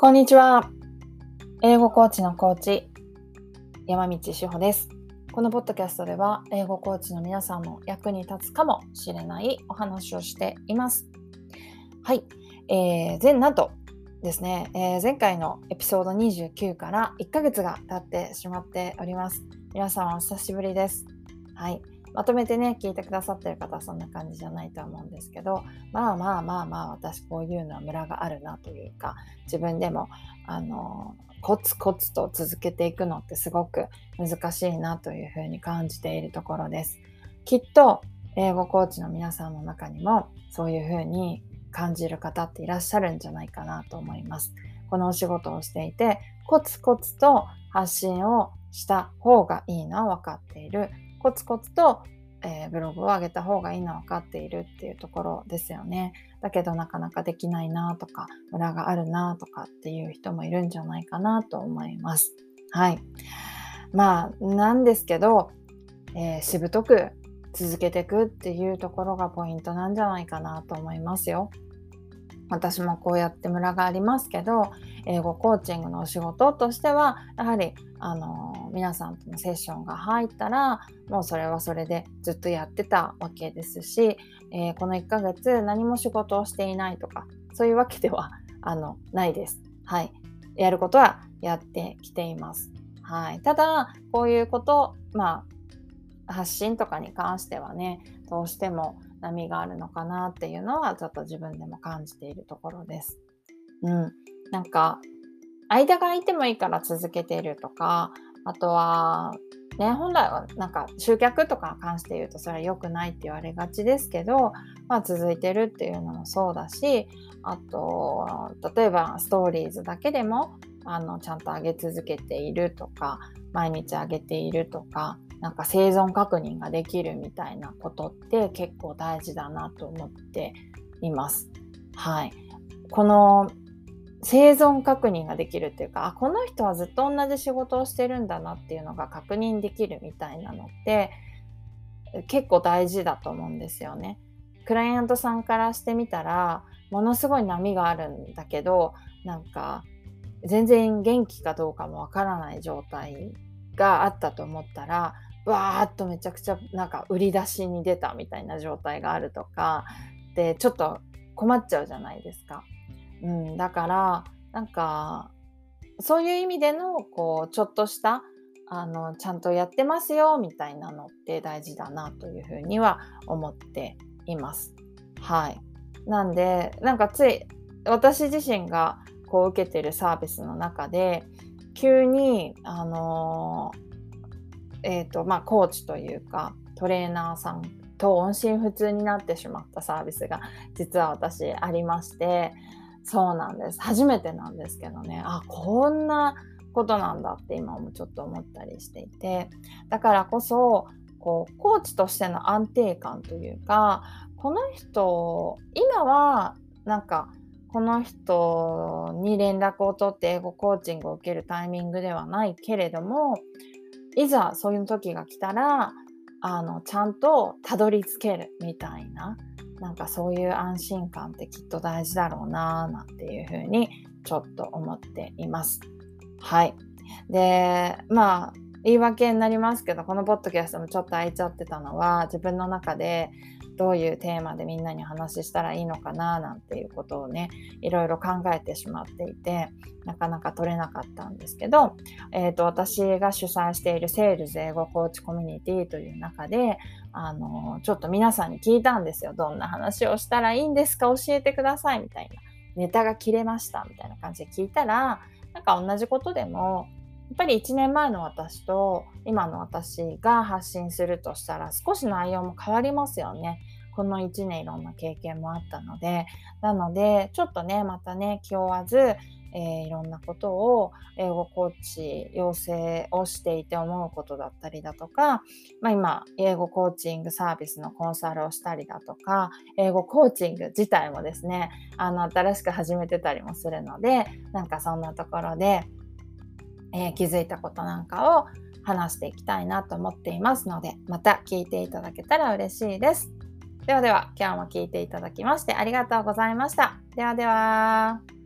こんにちは。英語コーチのコーチ、山道志保です。このポッドキャストでは、英語コーチの皆さんの役に立つかもしれないお話をしています。はい。えー、前なんとですね、えー、前回のエピソード29から1ヶ月が経ってしまっております。皆さんお久しぶりです。はい。まとめてね、聞いてくださってる方はそんな感じじゃないと思うんですけど、まあまあまあまあ、私こういうのはムラがあるなというか、自分でも、あの、コツコツと続けていくのってすごく難しいなというふうに感じているところです。きっと、英語コーチの皆さんの中にも、そういうふうに感じる方っていらっしゃるんじゃないかなと思います。このお仕事をしていて、コツコツと発信をした方がいいのは分かっている。コツコツと、えー、ブログを上げた方がいいのは分かっているっていうところですよね。だけどなかなかできないなとか、裏があるなとかっていう人もいるんじゃないかなと思います。はい。まあ、なんですけど、えー、しぶとく続けていくっていうところがポイントなんじゃないかなと思いますよ。私もこうやってムラがありますけど英語コーチングのお仕事としてはやはりあの皆さんとのセッションが入ったらもうそれはそれでずっとやってたわけですし、えー、この1ヶ月何も仕事をしていないとかそういうわけでは あのないです。はい。やることはやってきています。はい。ただ、こういうこと、まあ、発信とかに関してはね、どうしても波があるのかなっていうのはちょっと自分でも感じているところです。うん。なんか、間が空いてもいいから続けているとか、あとは、ね、本来はなんか集客とかに関して言うとそれは良くないって言われがちですけど、まあ、続いてるっていうのもそうだしあと例えばストーリーズだけでもあのちゃんと上げ続けているとか毎日上げているとかなんか生存確認ができるみたいなことって結構大事だなと思っています。はい。この生存確認ができるっていうか、あ、この人はずっと同じ仕事をしてるんだなっていうのが確認できるみたいなのって結構大事だと思うんですよね。クライアントさんからしてみたら、ものすごい波があるんだけど、なんか全然元気かどうかもわからない状態があったと思ったら、わーっとめちゃくちゃなんか売り出しに出たみたいな状態があるとかでちょっと困っちゃうじゃないですか。うん、だからなんかそういう意味でのこうちょっとしたあのちゃんとやってますよみたいなのって大事だなというふうには思っています。はい。なんでなんかつい私自身がこう受けてるサービスの中で急にあのーえーとまあ、コーチというかトレーナーさんと音信不通になってしまったサービスが実は私ありましてそうなんです。初めてなんですけどね。あこんなことなんだって今もちょっと思ったりしていて。だからこそこうコーチとしての安定感というかこの人今はなんかこの人に連絡を取って英語コーチングを受けるタイミングではないけれどもいざそういう時が来たらあのちゃんとたどり着けるみたいななんかそういう安心感ってきっと大事だろうななんていうふうにちょっと思っています。はい。で、まあ、言い訳になりますけど、このポッドキャストもちょっと空いちゃってたのは、自分の中でどういうテーマでみんなに話したらいいのかななんていうことをねいろいろ考えてしまっていてなかなか取れなかったんですけど、えーと、私が主催しているセールズ英語コーチコミュニティという中であのちょっと皆さんに聞いたんですよ。どんな話をしたらいいんですか？教えてくださいみたいな。ネタが切れましたみたいな感じで聞いたらなんか同じことでもやっぱり1年前の私と今の私が発信するとしたら少し内容も変わりますよね。この1年いろんな経験もあったので、なので、ちょっとね、またね、気負わず、えー、いろんなことを英語コーチ養成をしていて思うことだったりだとか、まあ、今英語コーチングサービスのコンサルをしたりだとか英語コーチング自体もですねあの新しく始めてたりもするのでなんかそんなところで、えー、気づいたことなんかを話していきたいなと思っていますのでまた聞いていただけたら嬉しいです。ではでは、今日も聞いていただきましてありがとうございました。ではでは。